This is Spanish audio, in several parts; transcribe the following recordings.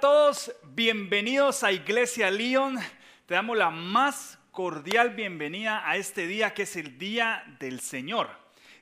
Todos, bienvenidos a Iglesia León. Te damos la más cordial bienvenida a este día que es el Día del Señor.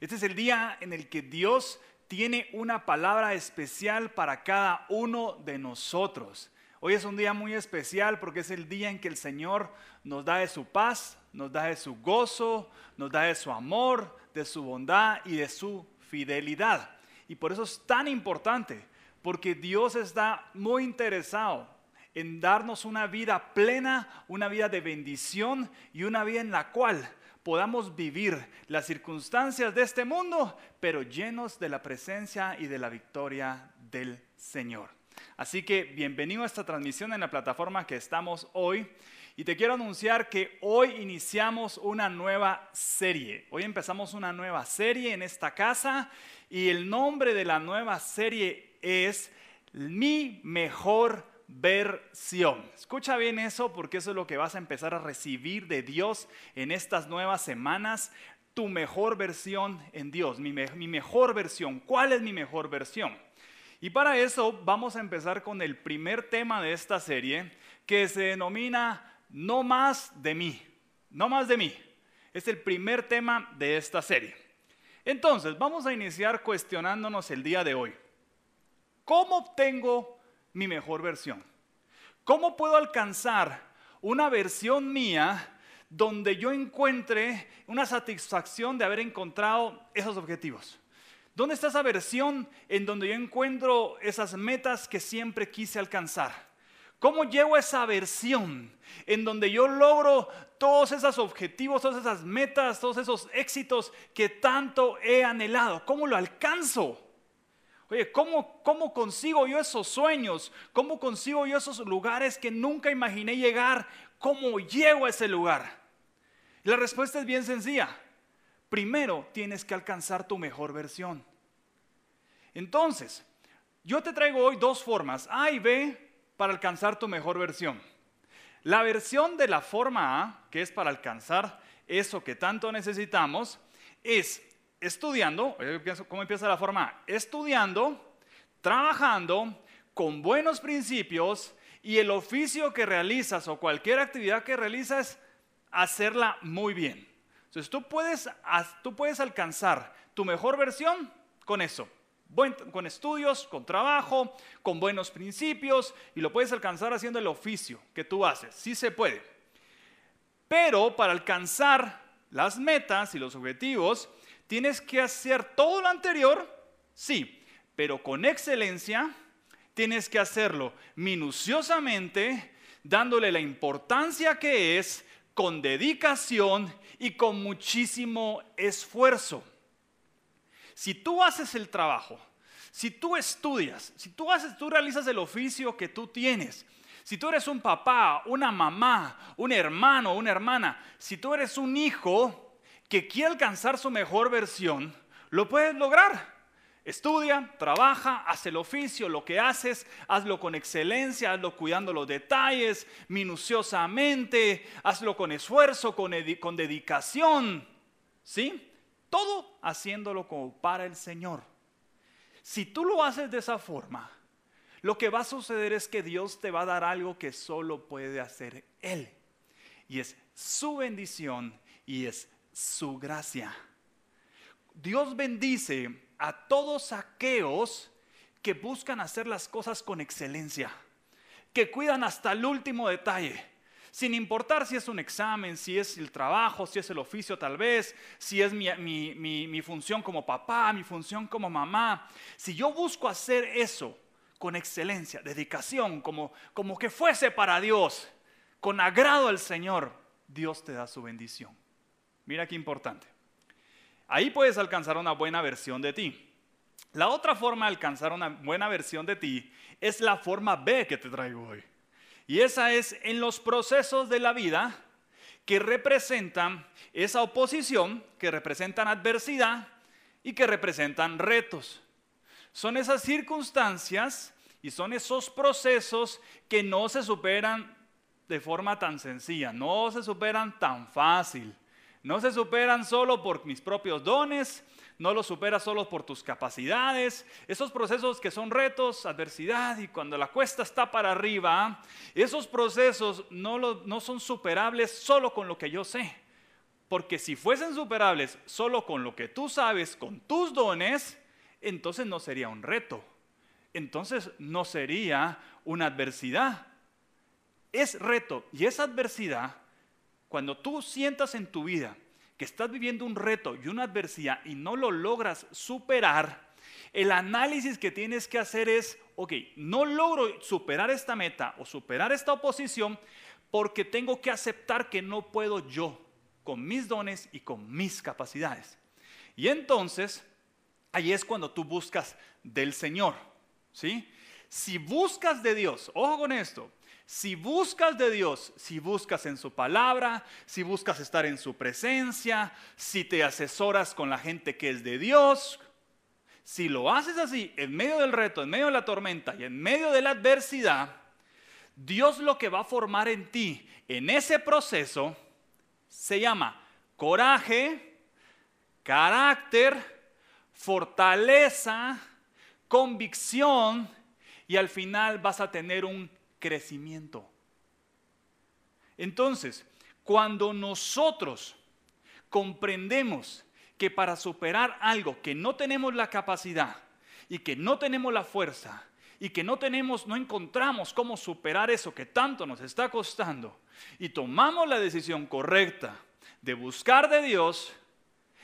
Este es el día en el que Dios tiene una palabra especial para cada uno de nosotros. Hoy es un día muy especial porque es el día en que el Señor nos da de su paz, nos da de su gozo, nos da de su amor, de su bondad y de su fidelidad. Y por eso es tan importante porque Dios está muy interesado en darnos una vida plena, una vida de bendición y una vida en la cual podamos vivir las circunstancias de este mundo, pero llenos de la presencia y de la victoria del Señor. Así que bienvenido a esta transmisión en la plataforma que estamos hoy. Y te quiero anunciar que hoy iniciamos una nueva serie. Hoy empezamos una nueva serie en esta casa y el nombre de la nueva serie es mi mejor versión. Escucha bien eso porque eso es lo que vas a empezar a recibir de Dios en estas nuevas semanas. Tu mejor versión en Dios, mi, mejor versión. ¿Cuál es mi mejor versión? Y para eso vamos a empezar con el primer tema de esta serie que se denomina No más de mí. No más de mí. Es el primer tema de esta serie. Entonces, vamos a iniciar cuestionándonos el día de hoy. ¿Cómo obtengo mi mejor versión? ¿Cómo puedo alcanzar una versión mía donde yo encuentre una satisfacción de haber encontrado esos objetivos? ¿Dónde está esa versión en donde yo encuentro esas metas que siempre quise alcanzar? ¿Cómo llego a esa versión en donde yo logro todos esos objetivos, todas esas metas, todos esos éxitos que tanto he anhelado? ¿Cómo lo alcanzo? Oye, ¿cómo, ¿cómo consigo yo esos sueños? ¿Cómo consigo yo esos lugares que nunca imaginé llegar? ¿Cómo llego a ese lugar? la respuesta es bien sencilla. Primero tienes que alcanzar tu mejor versión. Entonces, yo te traigo hoy dos formas, A y B, para alcanzar tu mejor versión. La versión de la forma A, que es para alcanzar eso que tanto necesitamos, es estudiando, ¿cómo empieza la forma? Estudiando, trabajando con buenos principios y el oficio que realizas o cualquier actividad que realizas, hacerla muy bien. Entonces tú puedes, tú puedes alcanzar tu mejor versión con eso, con estudios, con trabajo, con buenos principios y lo puedes alcanzar haciendo el oficio que tú haces. Sí se puede. Pero para alcanzar las metas y los objetivos, ¿Tienes que hacer todo lo anterior? Sí, pero con excelencia tienes que hacerlo minuciosamente, dándole la importancia que es, con dedicación y con muchísimo esfuerzo. Si tú haces el trabajo, si tú estudias, si tú haces, tú realizas el oficio que tú tienes, si tú eres un papá, una mamá, un hermano, una hermana, si tú eres un hijo, que quiere alcanzar su mejor versión, lo puedes lograr. Estudia, trabaja, haz el oficio, lo que haces, hazlo con excelencia, hazlo cuidando los detalles, minuciosamente, hazlo con esfuerzo, con, con dedicación. ¿Sí? Todo haciéndolo como para el Señor. Si tú lo haces de esa forma, lo que va a suceder es que Dios te va a dar algo que solo puede hacer Él. Y es su bendición y es su gracia. Dios bendice a todos aquellos que buscan hacer las cosas con excelencia, que cuidan hasta el último detalle, sin importar si es un examen, si es el trabajo, si es el oficio tal vez, si es mi, función como papá, mi función como mamá. Si yo busco hacer eso con excelencia, dedicación, como, como que fuese para Dios, con agrado al Señor, Dios te da su bendición. Mira qué importante. Ahí puedes alcanzar una buena versión de ti. La otra forma de alcanzar una buena versión de ti es la forma B que te traigo hoy. Y esa es en los procesos de la vida que representan esa oposición, que representan adversidad y que representan retos. Son esas circunstancias y son esos procesos que no se superan de forma tan sencilla, no se superan tan fácil no se superan solo por mis propios dones, no los superas solo por tus capacidades. Esos procesos que son retos, adversidad y cuando la cuesta está para arriba, esos procesos no, son superables solo con lo que yo sé. Porque si fuesen superables solo con lo que tú sabes, con tus dones, entonces no sería un reto. Entonces no sería una adversidad. Es reto y es adversidad cuando tú sientas en tu vida que estás viviendo un reto y una adversidad y no lo logras superar, el análisis que tienes que hacer es, ok, no logro superar esta meta o superar esta oposición porque tengo que aceptar que no puedo yo con mis dones y con mis capacidades. Y entonces, ahí es cuando tú buscas del Señor, ¿sí? Si buscas de Dios, ojo con esto, si buscas de Dios, si buscas en su palabra, si buscas estar en su presencia, si te asesoras con la gente que es de Dios, si lo haces así, en medio del reto, en medio de la tormenta y en medio de la adversidad, Dios lo que va a formar en ti en ese proceso se llama coraje, carácter, fortaleza, convicción y al final vas a tener un crecimiento. Entonces, cuando nosotros comprendemos que para superar algo que no tenemos la capacidad y que no tenemos la fuerza y que no tenemos, no encontramos cómo superar eso que tanto nos está costando y tomamos la decisión correcta de buscar de Dios,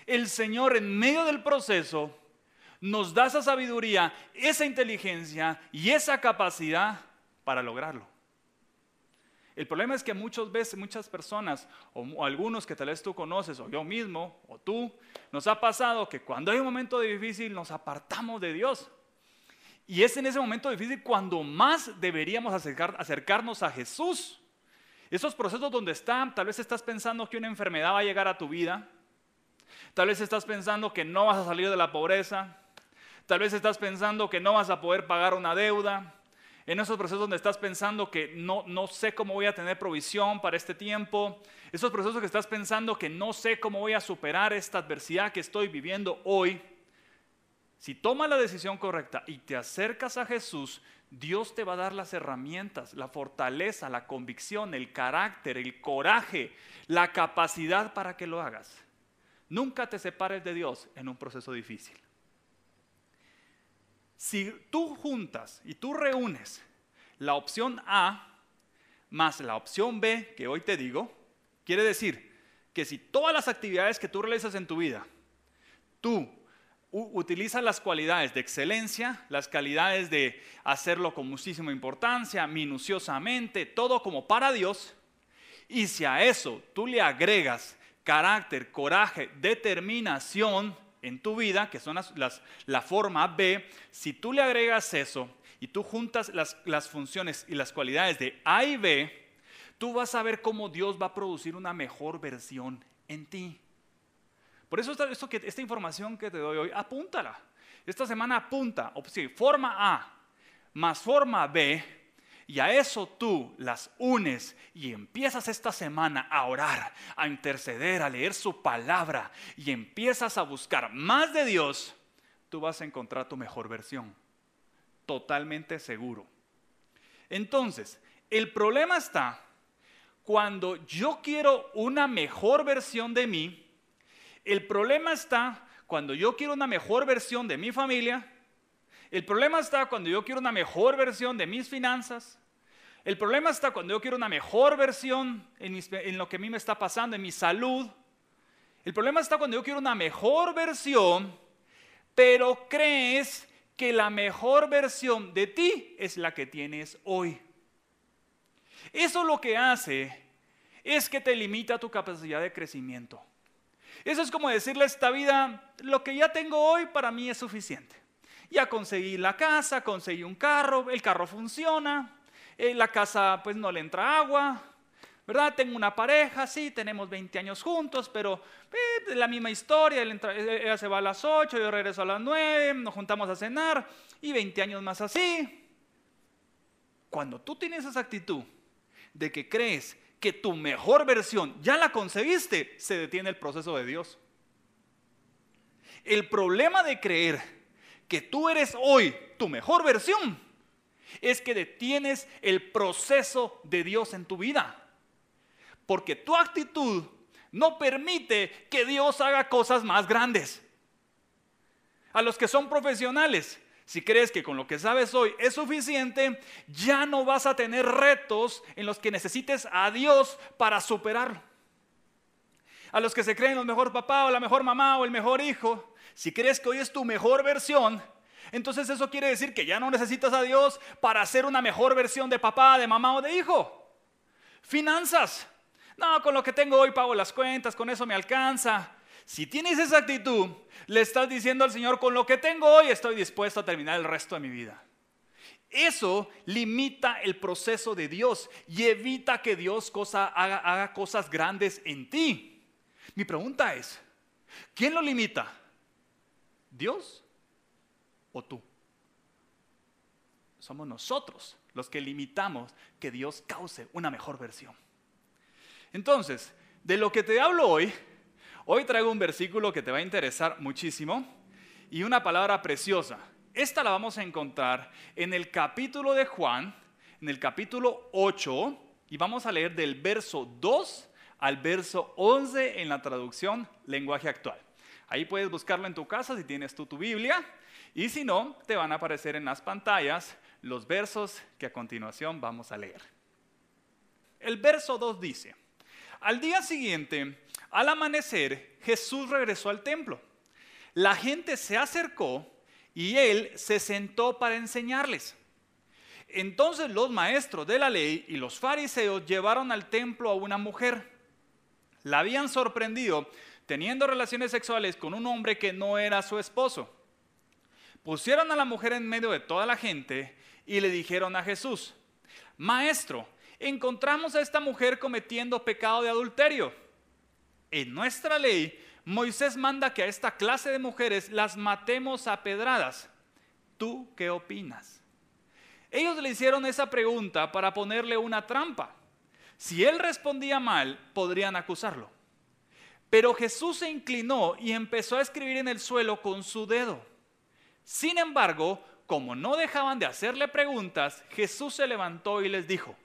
el Señor en medio del proceso nos da esa sabiduría, esa inteligencia y esa capacidad para lograrlo. El problema es que muchas veces, muchas personas, o, algunos que tal vez tú conoces, o yo mismo, o tú, nos ha pasado que cuando hay un momento difícil nos apartamos de Dios. Y es en ese momento difícil cuando más deberíamos acercarnos a Jesús. Esos procesos donde están, tal vez estás pensando que una enfermedad va a llegar a tu vida, tal vez estás pensando que no vas a salir de la pobreza, tal vez estás pensando que no vas a poder pagar una deuda, en esos procesos donde estás pensando que no, no sé cómo voy a tener provisión para este tiempo, esos procesos que estás pensando que no sé cómo voy a superar esta adversidad que estoy viviendo hoy, si tomas la decisión correcta y te acercas a Jesús, Dios te va a dar las herramientas, la fortaleza, la convicción, el carácter, el coraje, la capacidad para que lo hagas. Nunca te separes de Dios en un proceso difícil. Si tú juntas y tú reúnes la opción A más la opción B que hoy te digo, quiere decir que si todas las actividades que tú realizas en tu vida, tú utilizas las cualidades de excelencia, las cualidades de hacerlo con muchísima importancia, minuciosamente, todo como para Dios, y si a eso tú le agregas carácter, coraje, determinación, en tu vida, que son las, la forma B, si tú le agregas eso y tú juntas las, las funciones y las cualidades de A y B, tú vas a ver cómo Dios va a producir una mejor versión en ti. Por eso esta, que, esta información que te doy hoy, apúntala. Esta semana apunta, forma A más forma B, y a eso tú las unes y empiezas esta semana a orar, a interceder, a leer su palabra y empiezas a buscar más de Dios, tú vas a encontrar tu mejor versión. Totalmente seguro. Entonces, el problema está cuando yo quiero una mejor versión de mí, el problema está cuando yo quiero una mejor versión de mi familia, el problema está cuando yo quiero una mejor versión de mis finanzas, el problema está cuando yo quiero una mejor versión en, lo que a mí me está pasando, en mi salud. El problema está cuando yo quiero una mejor versión, pero crees que la mejor versión de ti es la que tienes hoy. Eso lo que hace es que te limita tu capacidad de crecimiento. Eso es como decirle a esta vida, lo que ya tengo hoy para mí es suficiente. Ya conseguí la casa, conseguí un carro, el carro funciona, la casa pues no le entra agua, ¿verdad? Tengo una pareja, sí, tenemos 20 años juntos, pero eh, la misma historia, ella se va a las 8, yo regreso a las 9, nos juntamos a cenar y 20 años más así. Cuando tú tienes esa actitud de que crees que tu mejor versión ya la concebiste, se detiene el proceso de Dios. El problema de creer que tú eres hoy tu mejor versión es que detienes el proceso de Dios en tu vida. Porque tu actitud no permite que Dios haga cosas más grandes. A los que son profesionales, si crees que con lo que sabes hoy es suficiente, ya no vas a tener retos en los que necesites a Dios para superarlo. A los que se creen el mejor papá o la mejor mamá o el mejor hijo, si crees que hoy es tu mejor versión, entonces eso quiere decir que ya no necesitas a Dios para ser una mejor versión de papá, de mamá o de hijo. Finanzas. No, con lo que tengo hoy pago las cuentas, con eso me alcanza. Si tienes esa actitud, le estás diciendo al Señor, con lo que tengo hoy estoy dispuesto a terminar el resto de mi vida. Eso limita el proceso de Dios y evita que Dios haga, haga cosas grandes en ti. Mi pregunta es, ¿quién lo limita? ¿Dios o tú? Somos nosotros los que limitamos que Dios cause una mejor versión. Entonces, de lo que te hablo hoy Hoy traigo un versículo que te va a interesar muchísimo y una palabra preciosa. Esta la vamos a encontrar en el capítulo de Juan, en el capítulo 8, y vamos a leer del verso 2 al verso 11 en la traducción lenguaje actual. Ahí puedes buscarlo en tu casa si tienes tú tu Biblia, y si no, te van a aparecer en las pantallas los versos que a continuación vamos a leer. El verso 2 dice, al día siguiente, al amanecer, Jesús regresó al templo. La gente se acercó y él se sentó para enseñarles. Entonces los maestros de la ley y los fariseos llevaron al templo a una mujer. La habían sorprendido teniendo relaciones sexuales con un hombre que no era su esposo. Pusieron a la mujer en medio de toda la gente y le dijeron a Jesús, Maestro, encontramos a esta mujer cometiendo pecado de adulterio. En nuestra ley, Moisés manda que a esta clase de mujeres las matemos a pedradas. ¿Tú qué opinas? Ellos le hicieron esa pregunta para ponerle una trampa. Si él respondía mal, podrían acusarlo. Pero Jesús se inclinó y empezó a escribir en el suelo con su dedo. Sin embargo, como no dejaban de hacerle preguntas, Jesús se levantó y les dijo,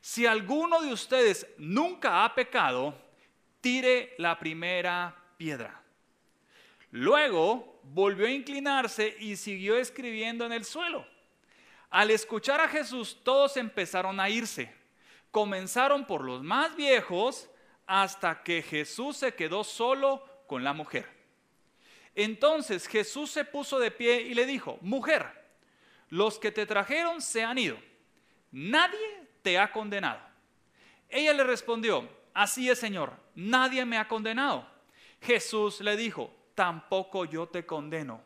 si alguno de ustedes nunca ha pecado, tire la primera piedra. Luego volvió a inclinarse y siguió escribiendo en el suelo. Al escuchar a Jesús, todos empezaron a irse. Comenzaron por los más viejos hasta que Jesús se quedó solo con la mujer. Entonces Jesús se puso de pie y le dijo, mujer, los que te trajeron se han ido. Nadie te ha condenado. Ella le respondió, así es Señor, nadie me ha condenado. Jesús le dijo, tampoco yo te condeno.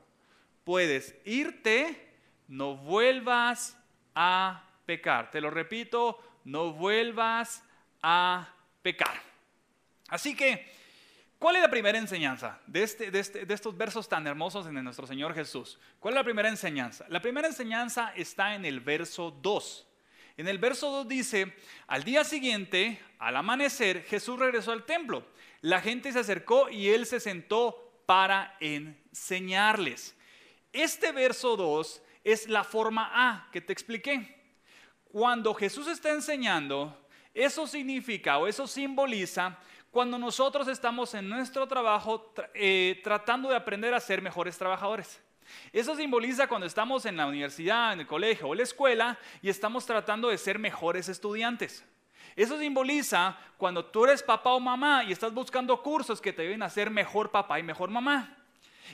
Puedes irte, no vuelvas a pecar. Te lo repito, no vuelvas a pecar. Así que, ¿cuál es la primera enseñanza de, este, de, este, de estos versos tan hermosos en nuestro Señor Jesús? ¿Cuál es la primera enseñanza? La primera enseñanza está en el verso 2. En el verso 2 dice, al día siguiente, al amanecer, Jesús regresó al templo. La gente se acercó y él se sentó para enseñarles. Este verso 2 es la forma A que te expliqué. Cuando Jesús está enseñando, eso significa o eso simboliza cuando nosotros estamos en nuestro trabajo eh, tratando de aprender a ser mejores trabajadores. Eso simboliza cuando estamos en la universidad, en el colegio o la escuela y estamos tratando de ser mejores estudiantes. Eso simboliza cuando tú eres papá o mamá y estás buscando cursos que te deben hacer mejor papá y mejor mamá.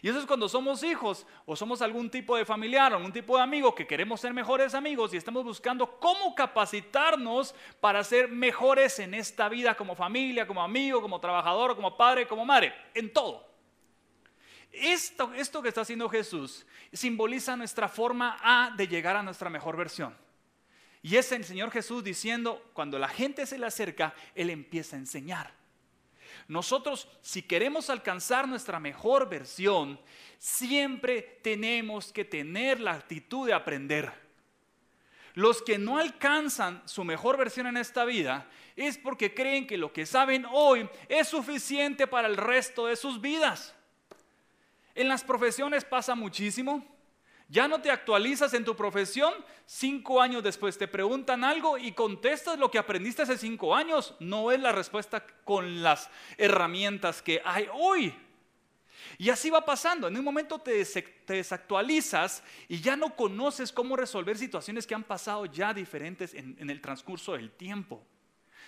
Y eso es cuando somos hijos o somos algún tipo de familiar o algún tipo de amigo que queremos ser mejores amigos y estamos buscando cómo capacitarnos para ser mejores en esta vida como familia, como amigo, como trabajador, como padre, como madre, en todo. Esto, esto que está haciendo Jesús simboliza nuestra forma A de llegar a nuestra mejor versión. Y es el Señor Jesús diciendo, cuando la gente se le acerca, Él empieza a enseñar. Nosotros, si queremos alcanzar nuestra mejor versión, siempre tenemos que tener la actitud de aprender. Los que no alcanzan su mejor versión en esta vida es porque creen que lo que saben hoy es suficiente para el resto de sus vidas. En las profesiones pasa muchísimo. Ya no te actualizas en tu profesión, cinco años después te preguntan algo y contestas lo que aprendiste hace cinco años. No es la respuesta con las herramientas que hay hoy. Y así va pasando. En un momento te, desactualizas y ya no conoces cómo resolver situaciones que han pasado ya diferentes en, en el transcurso del tiempo.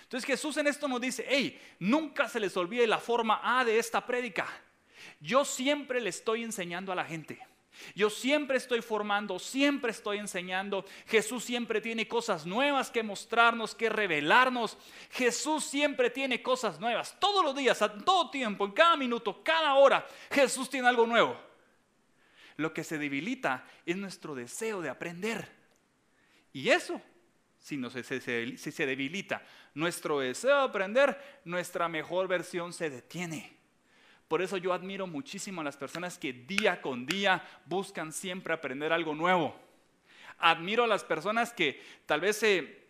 Entonces Jesús en esto nos dice, hey, nunca se les olvide la forma A de esta prédica. Yo siempre le estoy enseñando a la gente. Yo siempre estoy formando, siempre estoy enseñando. Jesús siempre tiene cosas nuevas que mostrarnos, que revelarnos. Jesús siempre tiene cosas nuevas. Todos los días, a todo tiempo, en cada minuto, cada hora, Jesús tiene algo nuevo. Lo que se debilita es nuestro deseo de aprender. Y eso, si, si se debilita nuestro deseo de aprender, nuestra mejor versión se detiene. Por eso yo admiro muchísimo a las personas que día con día buscan siempre aprender algo nuevo. Admiro a las personas que tal vez eh,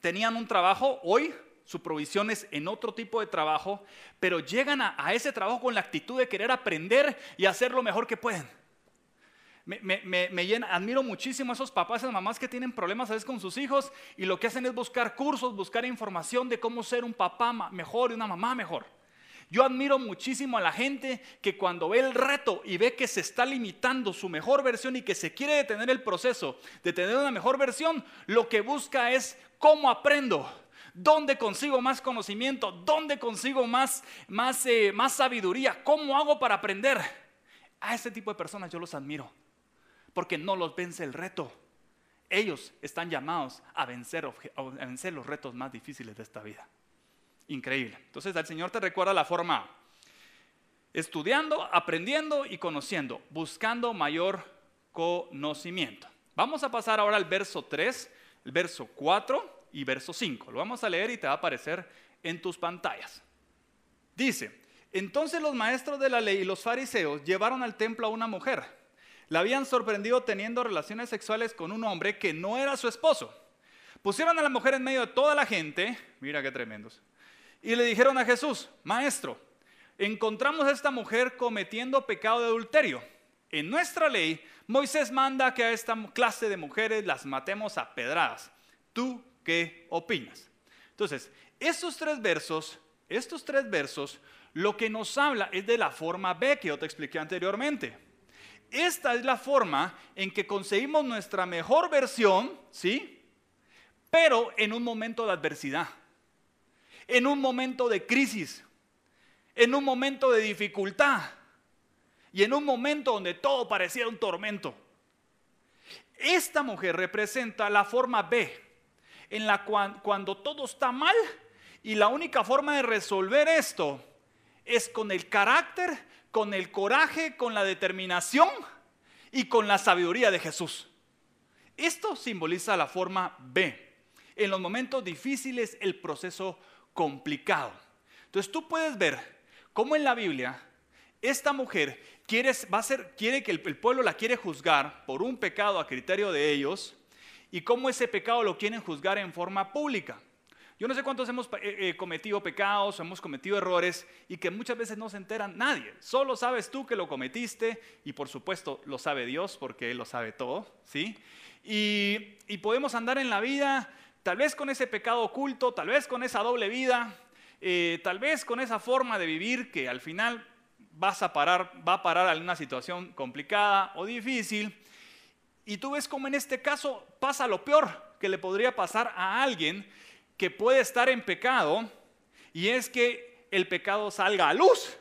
tenían un trabajo hoy, su provisión es en otro tipo de trabajo, pero llegan a, ese trabajo con la actitud de querer aprender y hacer lo mejor que pueden. Me, llena, admiro muchísimo a esos papás y mamás que tienen problemas a veces con sus hijos y lo que hacen es buscar cursos, buscar información de cómo ser un papá mejor y una mamá mejor. Yo admiro muchísimo a la gente que cuando ve el reto y ve que se está limitando su mejor versión y que se quiere detener el proceso de tener una mejor versión, lo que busca es cómo aprendo, dónde consigo más conocimiento, dónde consigo más, más, eh, sabiduría, cómo hago para aprender. A ese tipo de personas yo los admiro, porque no los vence el reto. Ellos están llamados a vencer, a vencer los retos más difíciles de esta vida increíble. Entonces el Señor te recuerda la forma estudiando, aprendiendo y conociendo, buscando mayor conocimiento. Vamos a pasar ahora al verso 3, el verso 4 y verso 5. Lo vamos a leer y te va a aparecer en tus pantallas. Dice, entonces los maestros de la ley y los fariseos llevaron al templo a una mujer. La habían sorprendido teniendo relaciones sexuales con un hombre que no era su esposo. Pusieron a la mujer en medio de toda la gente, mira qué tremendos, y le dijeron a Jesús, maestro, encontramos a esta mujer cometiendo pecado de adulterio. En nuestra ley, Moisés manda que a esta clase de mujeres las matemos a pedradas. ¿Tú qué opinas? Entonces, estos tres versos, estos tres versos, lo que nos habla es de la forma B que yo te expliqué anteriormente. Esta es la forma en que conseguimos nuestra mejor versión, ¿sí? Pero en un momento de adversidad en un momento de crisis, en un momento de dificultad y en un momento donde todo parecía un tormento. Esta mujer representa la forma B, en la cual cuando todo está mal y la única forma de resolver esto es con el carácter, con el coraje, con la determinación y con la sabiduría de Jesús. Esto simboliza la forma B. En los momentos difíciles el proceso complicado. Entonces tú puedes ver cómo en la Biblia esta mujer quiere, va a ser, quiere que el, pueblo la quiere juzgar por un pecado a criterio de ellos y cómo ese pecado lo quieren juzgar en forma pública. Yo no sé cuántos hemos eh, eh, cometido pecados, hemos cometido errores y que muchas veces no se enteran nadie. Solo sabes tú que lo cometiste y por supuesto lo sabe Dios porque Él lo sabe todo, ¿sí? Y podemos andar en la vida Tal vez con ese pecado oculto, tal vez con esa doble vida, eh, tal vez con esa forma de vivir que al final vas a parar, va a parar situación complicada o difícil. Y tú ves como en este caso pasa lo peor que le podría pasar a alguien que puede estar en pecado y es que el pecado salga a luz.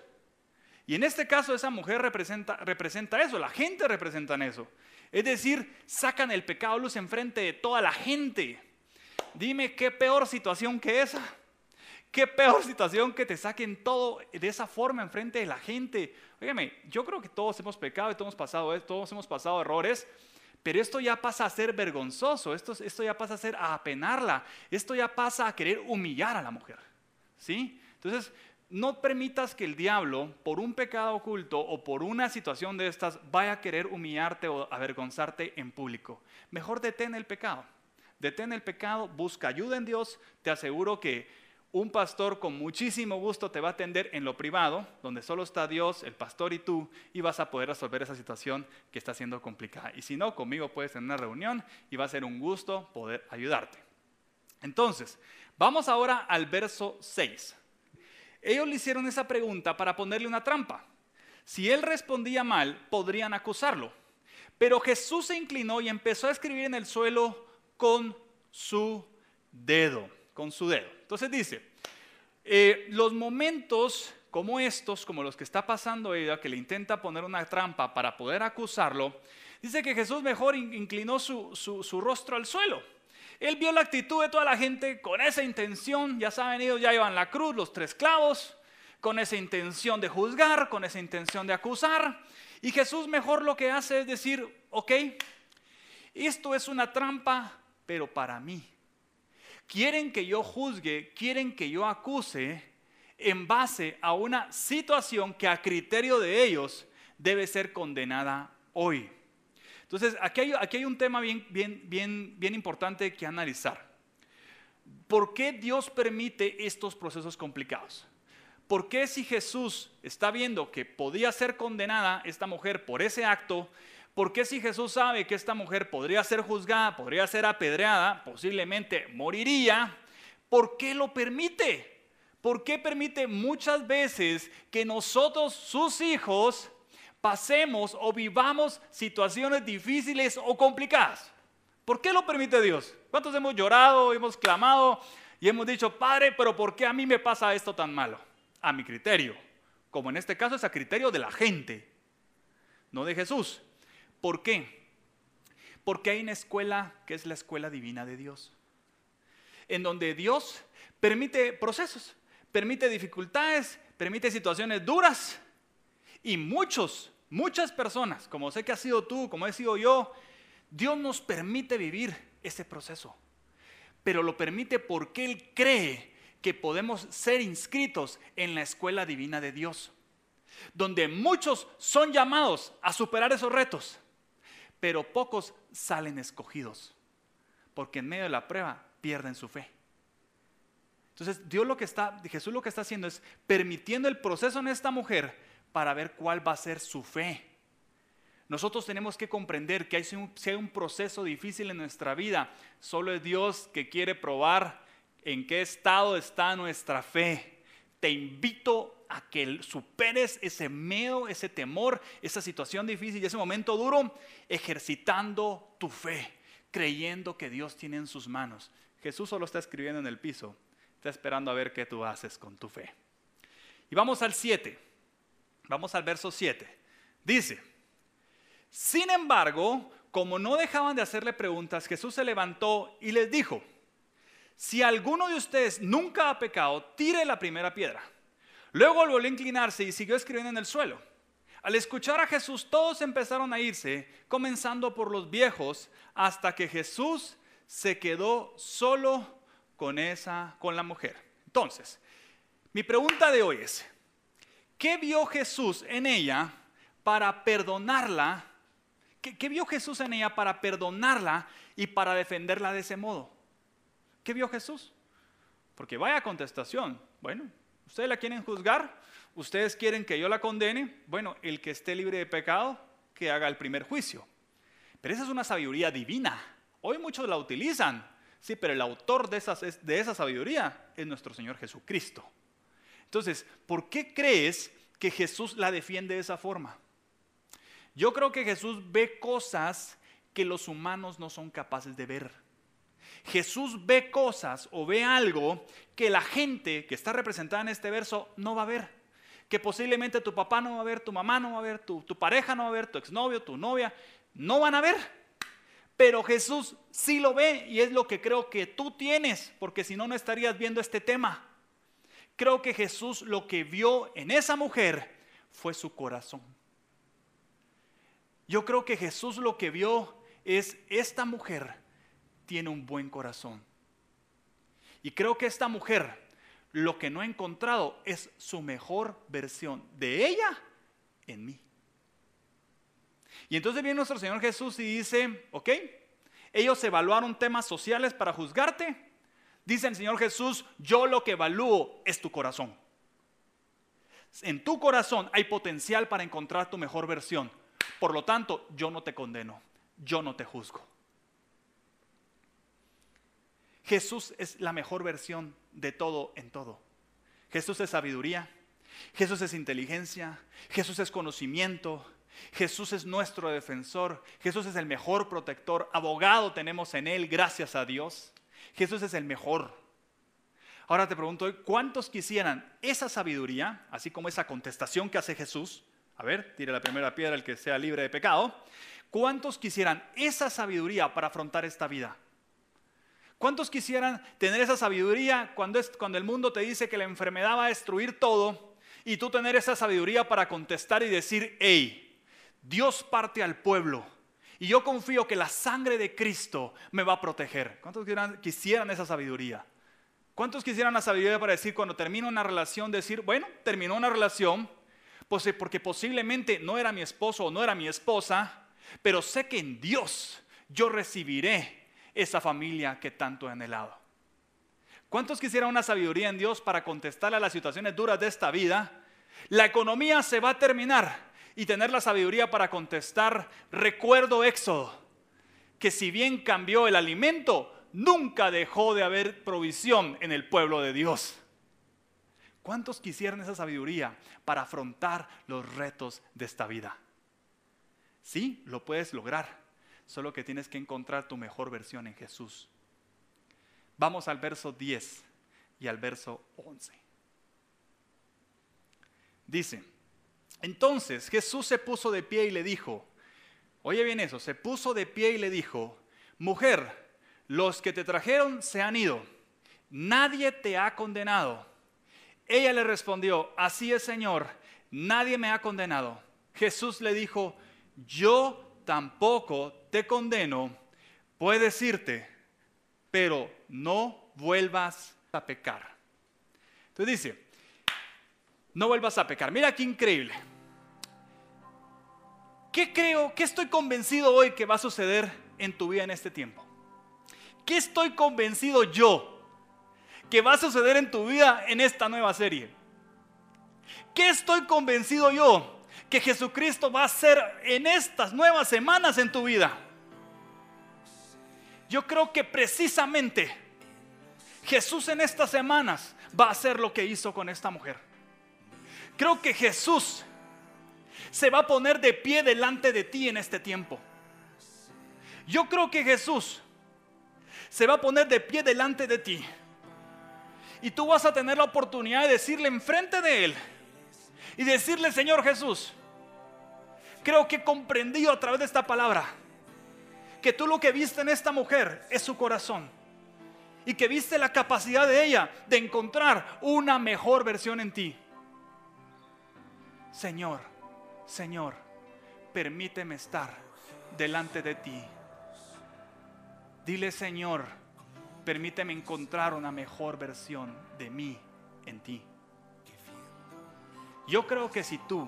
Y en este caso esa mujer representa, representa eso, la gente representa eso. Es decir, sacan el pecado a luz enfrente de toda la gente. Dime qué peor situación que esa. Qué peor situación que te saquen todo de esa forma enfrente de la gente. Óigame, yo creo que todos hemos pecado y todos hemos pasado, todos hemos pasado errores, pero esto ya pasa a ser vergonzoso, esto, esto ya pasa a ser a apenarla, esto ya pasa a querer humillar a la mujer. ¿Sí? Entonces, no permitas que el diablo, por un pecado oculto o por una situación de estas, vaya a querer humillarte o avergonzarte en público. Mejor detén el pecado. Detén el pecado, busca ayuda en Dios, te aseguro que un pastor con muchísimo gusto te va a atender en lo privado, donde solo está Dios, el pastor y tú, y vas a poder resolver esa situación que está siendo complicada. Y si no, conmigo puedes tener una reunión y va a ser un gusto poder ayudarte. Entonces, vamos ahora al verso 6. Ellos le hicieron esa pregunta para ponerle una trampa. Si él respondía mal, podrían acusarlo. Pero Jesús se inclinó y empezó a escribir en el suelo con su dedo, con su dedo. Entonces dice, eh, los momentos como estos, como los que está pasando ella, que le intenta poner una trampa para poder acusarlo, dice que Jesús mejor inclinó su, su rostro al suelo. Él vio la actitud de toda la gente con esa intención, ya saben, ellos ya llevan la cruz, los tres clavos, con esa intención de juzgar, con esa intención de acusar. Y Jesús mejor lo que hace es decir, ok, esto es una trampa, pero para mí quieren que yo juzgue, quieren que yo acuse en base a una situación que a criterio de ellos debe ser condenada hoy. Entonces, aquí hay, un tema bien, bien importante que analizar. ¿Por qué Dios permite estos procesos complicados? ¿Por qué si Jesús está viendo que podía ser condenada esta mujer por ese acto, ¿Por qué si Jesús sabe que esta mujer podría ser juzgada, podría ser apedreada, posiblemente moriría? ¿Por qué lo permite? ¿Por qué permite muchas veces que nosotros, sus hijos, pasemos o vivamos situaciones difíciles o complicadas? ¿Por qué lo permite Dios? ¿Cuántos hemos llorado, hemos clamado y hemos dicho, Padre, pero ¿por qué a mí me pasa esto tan malo? A mi criterio, como en este caso es a criterio de la gente, no de Jesús. ¿Por qué? Porque hay una escuela que es la escuela divina de Dios, en donde Dios permite procesos, permite dificultades, permite situaciones duras y muchos, muchas personas, como sé que has sido tú, como he sido yo, Dios nos permite vivir ese proceso, pero lo permite porque Él cree que podemos ser inscritos en la escuela divina de Dios, donde muchos son llamados a superar esos retos pero pocos salen escogidos, porque en medio de la prueba pierden su fe. Entonces, Dios lo que está, Jesús lo que está haciendo es permitiendo el proceso en esta mujer para ver cuál va a ser su fe. Nosotros tenemos que comprender que hay, si hay un proceso difícil en nuestra vida, solo es Dios que quiere probar en qué estado está nuestra fe. Te invito a que superes ese miedo, ese temor, esa situación difícil y ese momento duro, ejercitando tu fe, creyendo que Dios tiene en sus manos. Jesús solo está escribiendo en el piso, está esperando a ver qué tú haces con tu fe. Y vamos al 7, vamos al verso 7. Dice, sin embargo, como no dejaban de hacerle preguntas, Jesús se levantó y les dijo, si alguno de ustedes nunca ha pecado, tire la primera piedra. Luego volvió a inclinarse y siguió escribiendo en el suelo. Al escuchar a Jesús, todos empezaron a irse, comenzando por los viejos, hasta que Jesús se quedó solo con esa, con la mujer. Entonces, mi pregunta de hoy es: ¿qué vio Jesús en ella para perdonarla? ¿Qué, ¿Qué, vio Jesús en ella para perdonarla y para defenderla de ese modo? ¿Qué vio Jesús? Porque vaya contestación. Bueno, ¿Ustedes la quieren juzgar? ¿Ustedes quieren que yo la condene? Bueno, el que esté libre de pecado, que haga el primer juicio. Pero esa es una sabiduría divina. Hoy muchos la utilizan, sí, pero el autor de, de esa sabiduría es nuestro Señor Jesucristo. Entonces, ¿por qué crees que Jesús la defiende de esa forma? Yo creo que Jesús ve cosas que los humanos no son capaces de ver. Jesús ve cosas o ve algo que la gente que está representada en este verso no va a ver. Que posiblemente tu papá no va a ver, tu mamá no va a ver, tu, pareja no va a ver, tu exnovio, tu novia, no van a ver. Pero Jesús sí lo ve y es lo que creo que tú tienes, porque si no, no estarías viendo este tema. Creo que Jesús lo que vio en esa mujer fue su corazón. Yo creo que Jesús lo que vio es esta mujer tiene un buen corazón. Y creo que esta mujer lo que no ha encontrado es su mejor versión de ella en mí. Y entonces viene nuestro Señor Jesús y dice, ok, Ellos evaluaron temas sociales para juzgarte. Dice el Señor Jesús, yo lo que evalúo es tu corazón. En tu corazón hay potencial para encontrar tu mejor versión. Por lo tanto, yo no te condeno, yo no te juzgo. Jesús es la mejor versión de todo en todo. Jesús es sabiduría, Jesús es inteligencia, Jesús es conocimiento, Jesús es nuestro defensor, Jesús es el mejor protector, abogado tenemos en Él, gracias a Dios. Jesús es el mejor. Ahora te pregunto, ¿cuántos quisieran esa sabiduría, así como esa contestación que hace Jesús? A ver, tire la primera piedra el que sea libre de pecado. ¿Cuántos quisieran esa sabiduría para afrontar esta vida? ¿Cuántos quisieran tener esa sabiduría cuando, el mundo te dice que la enfermedad va a destruir todo y tú tener esa sabiduría para contestar y decir, hey, Dios parte al pueblo y yo confío que la sangre de Cristo me va a proteger? ¿Cuántos quisieran, quisieran esa sabiduría? ¿Cuántos quisieran la sabiduría para decir cuando termino una relación, decir, bueno, terminó una relación, pues eh, porque posiblemente no era mi esposo o no era mi esposa, pero sé que en Dios yo recibiré esa familia que tanto he anhelado. ¿Cuántos quisieran una sabiduría en Dios para contestar a las situaciones duras de esta vida? La economía se va a terminar y tener la sabiduría para contestar, recuerdo Éxodo, que si bien cambió el alimento, nunca dejó de haber provisión en el pueblo de Dios. ¿Cuántos quisieran esa sabiduría para afrontar los retos de esta vida? Sí, lo puedes lograr solo que tienes que encontrar tu mejor versión en Jesús. Vamos al verso 10 y al verso 11. Dice, entonces Jesús se puso de pie y le dijo, oye bien eso, se puso de pie y le dijo, mujer, los que te trajeron se han ido, nadie te ha condenado. Ella le respondió, así es Señor, nadie me ha condenado. Jesús le dijo, yo tampoco te condeno, puedes irte, pero no vuelvas a pecar. Entonces dice, no vuelvas a pecar. Mira qué increíble. ¿Qué creo, qué estoy convencido hoy que va a suceder en tu vida en este tiempo? ¿Qué estoy convencido yo que va a suceder en tu vida en esta nueva serie? ¿Qué estoy convencido yo que Jesucristo va a hacer en estas nuevas semanas en tu vida. Yo creo que precisamente Jesús en estas semanas va a hacer lo que hizo con esta mujer. Creo que Jesús se va a poner de pie delante de ti en este tiempo. Yo creo que Jesús se va a poner de pie delante de ti. Y tú vas a tener la oportunidad de decirle enfrente de Él y decirle, Señor Jesús, creo que he comprendido a través de esta palabra que tú lo que viste en esta mujer es su corazón y que viste la capacidad de ella de encontrar una mejor versión en ti. Señor, Señor, permíteme estar delante de ti. Dile, Señor, permíteme encontrar una mejor versión de mí en ti. Yo creo que si tú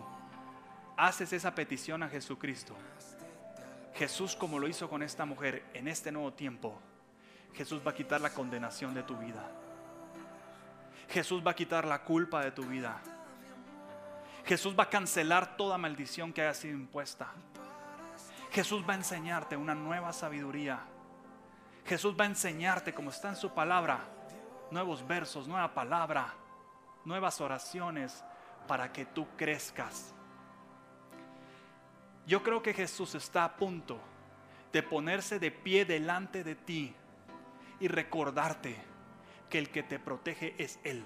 haces esa petición a Jesucristo, Jesús como lo hizo con esta mujer en este nuevo tiempo, Jesús va a quitar la condenación de tu vida. Jesús va a quitar la culpa de tu vida. Jesús va a cancelar toda maldición que haya sido impuesta. Jesús va a enseñarte una nueva sabiduría. Jesús va a enseñarte, como está en su palabra, nuevos versos, nueva palabra, nuevas oraciones para que tú crezcas yo creo que Jesús está a punto de ponerse de pie delante de ti y recordarte que el que te protege es Él.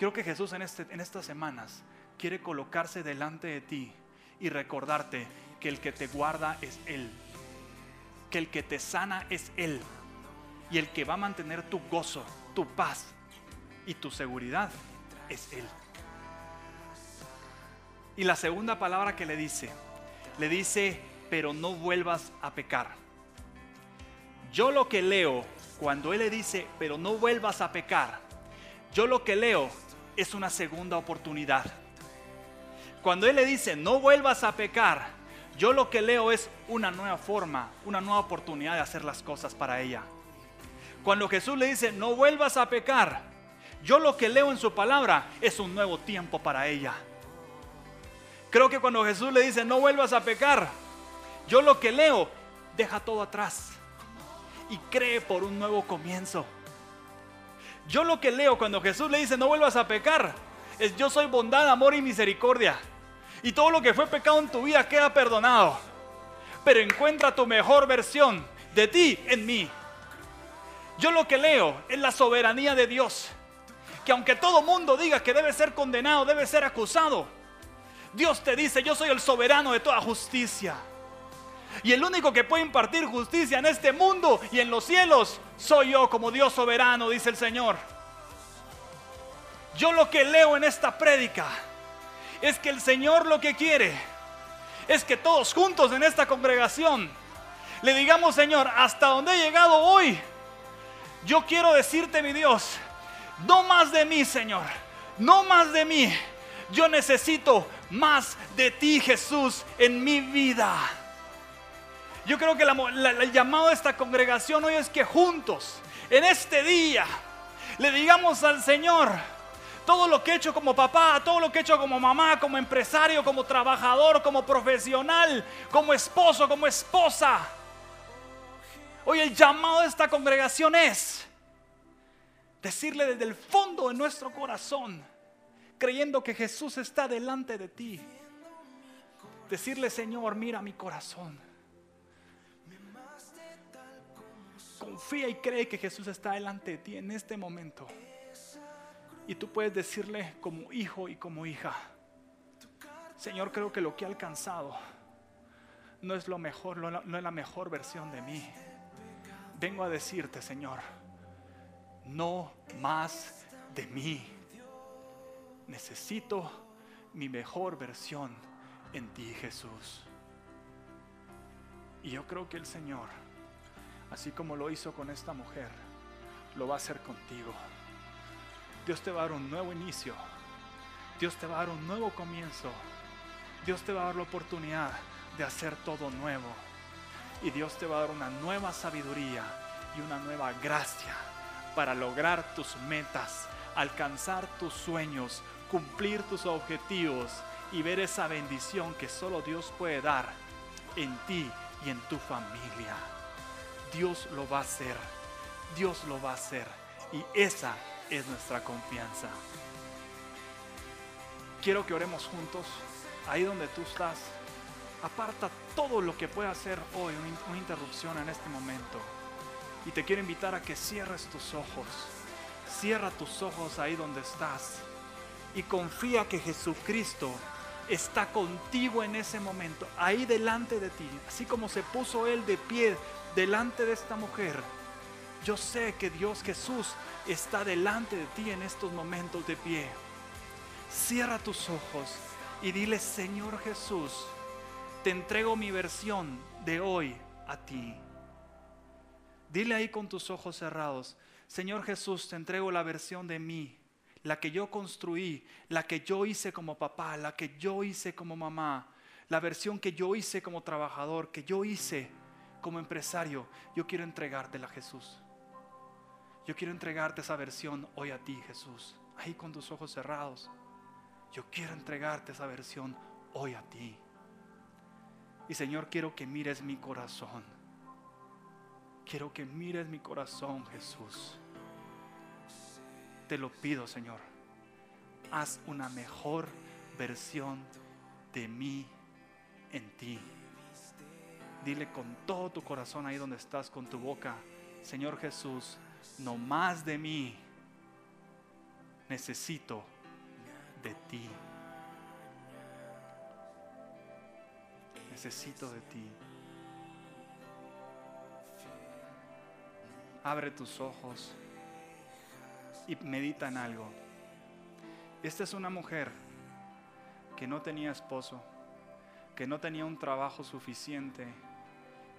Creo que Jesús en, este, en estas semanas quiere colocarse delante de ti y recordarte que el que te guarda es Él, que el que te sana es Él y el que va a mantener tu gozo, tu paz y tu seguridad es Él. Y la segunda palabra que le dice, le dice, pero no vuelvas a pecar. Yo lo que leo, cuando él le dice, pero no vuelvas a pecar, yo lo que leo es una segunda oportunidad. Cuando él le dice, no vuelvas a pecar, Yo lo que leo es una nueva forma, una nueva oportunidad de hacer las cosas para ella. Cuando Jesús le dice, no vuelvas a pecar, yo lo que leo en su palabra es un nuevo tiempo para ella. Creo que cuando Jesús le dice, no vuelvas a pecar, yo lo que leo, deja todo atrás y cree por un nuevo comienzo. Yo lo que leo cuando Jesús le dice, no vuelvas a pecar, es yo soy bondad, amor y misericordia. Y todo lo que fue pecado en tu vida queda perdonado. Pero encuentra tu mejor versión de ti en mí. Yo lo que leo es la soberanía de Dios. Que aunque todo mundo diga que debe ser condenado, debe ser acusado, Dios te dice, yo soy el soberano de toda justicia. Y el único que puede impartir justicia en este mundo y en los cielos soy yo como Dios soberano, dice el Señor. Yo lo que leo en esta prédica es que el Señor lo que quiere es que todos juntos en esta congregación le digamos, Señor, hasta donde he llegado hoy, yo quiero decirte, mi Dios, no más de mí, Señor, no más de mí. Yo necesito más de ti, Jesús, en mi vida. Yo creo que el llamado de esta congregación hoy es que juntos, en este día, le digamos al Señor, todo lo que he hecho como papá, todo lo que he hecho como mamá, como empresario, como trabajador, como profesional, como esposo, como esposa. Hoy el llamado de esta congregación es decirle desde el fondo de nuestro corazón, creyendo que Jesús está delante de ti, decirle, Señor, mira mi corazón. Confía y cree que Jesús está delante de ti en este momento. Y tú puedes decirle como hijo y como hija, Señor, creo que lo que he alcanzado no es lo mejor, no es la mejor versión de mí. Vengo a decirte, Señor, no más de mí. Necesito mi mejor versión en ti, Jesús. Y yo creo que el Señor, así como lo hizo con esta mujer, lo va a hacer contigo. Dios te va a dar un nuevo inicio. Dios te va a dar un nuevo comienzo. Dios te va a dar la oportunidad de hacer todo nuevo. Y Dios te va a dar una nueva sabiduría y una nueva gracia para lograr tus metas, alcanzar tus sueños, cumplir tus objetivos y ver esa bendición que solo Dios puede dar en ti y en tu familia. Dios lo va a hacer. Dios lo va a hacer. Y esa es nuestra confianza. Quiero que oremos juntos, ahí donde tú estás. Aparta todo lo que pueda hacer hoy una interrupción en este momento. Y te quiero invitar a que cierres tus ojos. Cierra tus ojos ahí donde estás. Y confía que Jesucristo está contigo en ese momento, ahí delante de ti. Así como se puso Él de pie delante de esta mujer yo sé que Dios Jesús está delante de ti en estos momentos de pie. Cierra tus ojos y dile, Señor Jesús, te entrego mi versión de hoy a ti. Dile ahí con tus ojos cerrados, Señor Jesús, te entrego la versión de mí, la que yo construí, la que yo hice como papá, la que yo hice como mamá, la versión que yo hice como trabajador, que yo hice como empresario. Yo quiero entregártela, Jesús. Yo quiero entregarte esa versión hoy a ti, Jesús. Ahí con tus ojos cerrados. Yo quiero entregarte esa versión hoy a ti. Y Señor, quiero que mires mi corazón. Quiero que mires mi corazón, Jesús. Te lo pido, Señor. Haz una mejor versión de mí en ti. Dile con todo tu corazón ahí donde estás, con tu boca, Señor Jesús, no más de mí, necesito de ti. Necesito de ti. Abre tus ojos y medita en algo. Esta es una mujer que no tenía esposo, que no tenía un trabajo suficiente,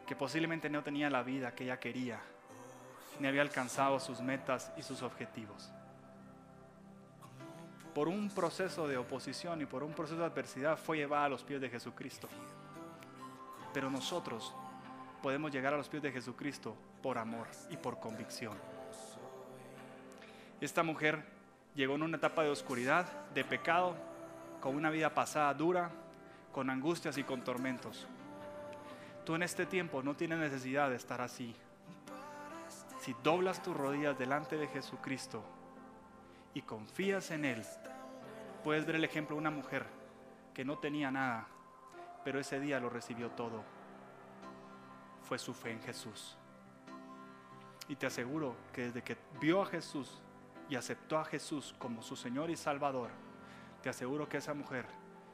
que posiblemente no tenía la vida que ella quería ni había alcanzado sus metas y sus objetivos. Por un proceso de oposición y por un proceso de adversidad fue llevada a los pies de Jesucristo. Pero nosotros podemos llegar a los pies de Jesucristo por amor y por convicción. Esta mujer llegó en una etapa de oscuridad, de pecado, con una vida pasada dura, con angustias y con tormentos. Tú en este tiempo no tienes necesidad de estar así. Si doblas tus rodillas delante de Jesucristo y confías en Él, puedes ver el ejemplo de una mujer que no tenía nada, pero ese día lo recibió todo. Fue su fe en Jesús. Y te aseguro que desde que vio a Jesús y aceptó a Jesús como su Señor y Salvador, te aseguro que esa mujer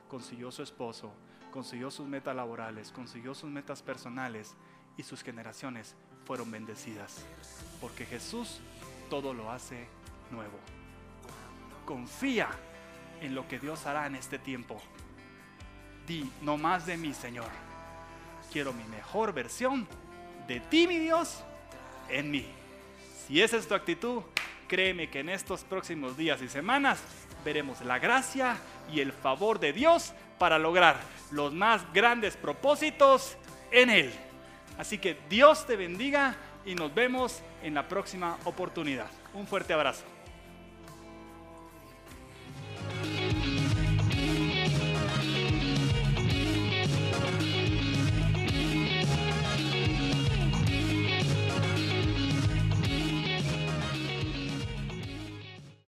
consiguió su esposo, consiguió sus metas laborales, consiguió sus metas personales y sus generaciones fueron bendecidas. Porque Jesús todo lo hace nuevo. Confía en lo que Dios hará en este tiempo. Di, no más de mí, Señor. Quiero mi mejor versión de ti, mi Dios, en mí. Si esa es tu actitud, créeme que en estos próximos días y semanas veremos la gracia y el favor de Dios para lograr los más grandes propósitos en Él. Así que Dios te bendiga y nos vemos en la próxima oportunidad. Un fuerte abrazo.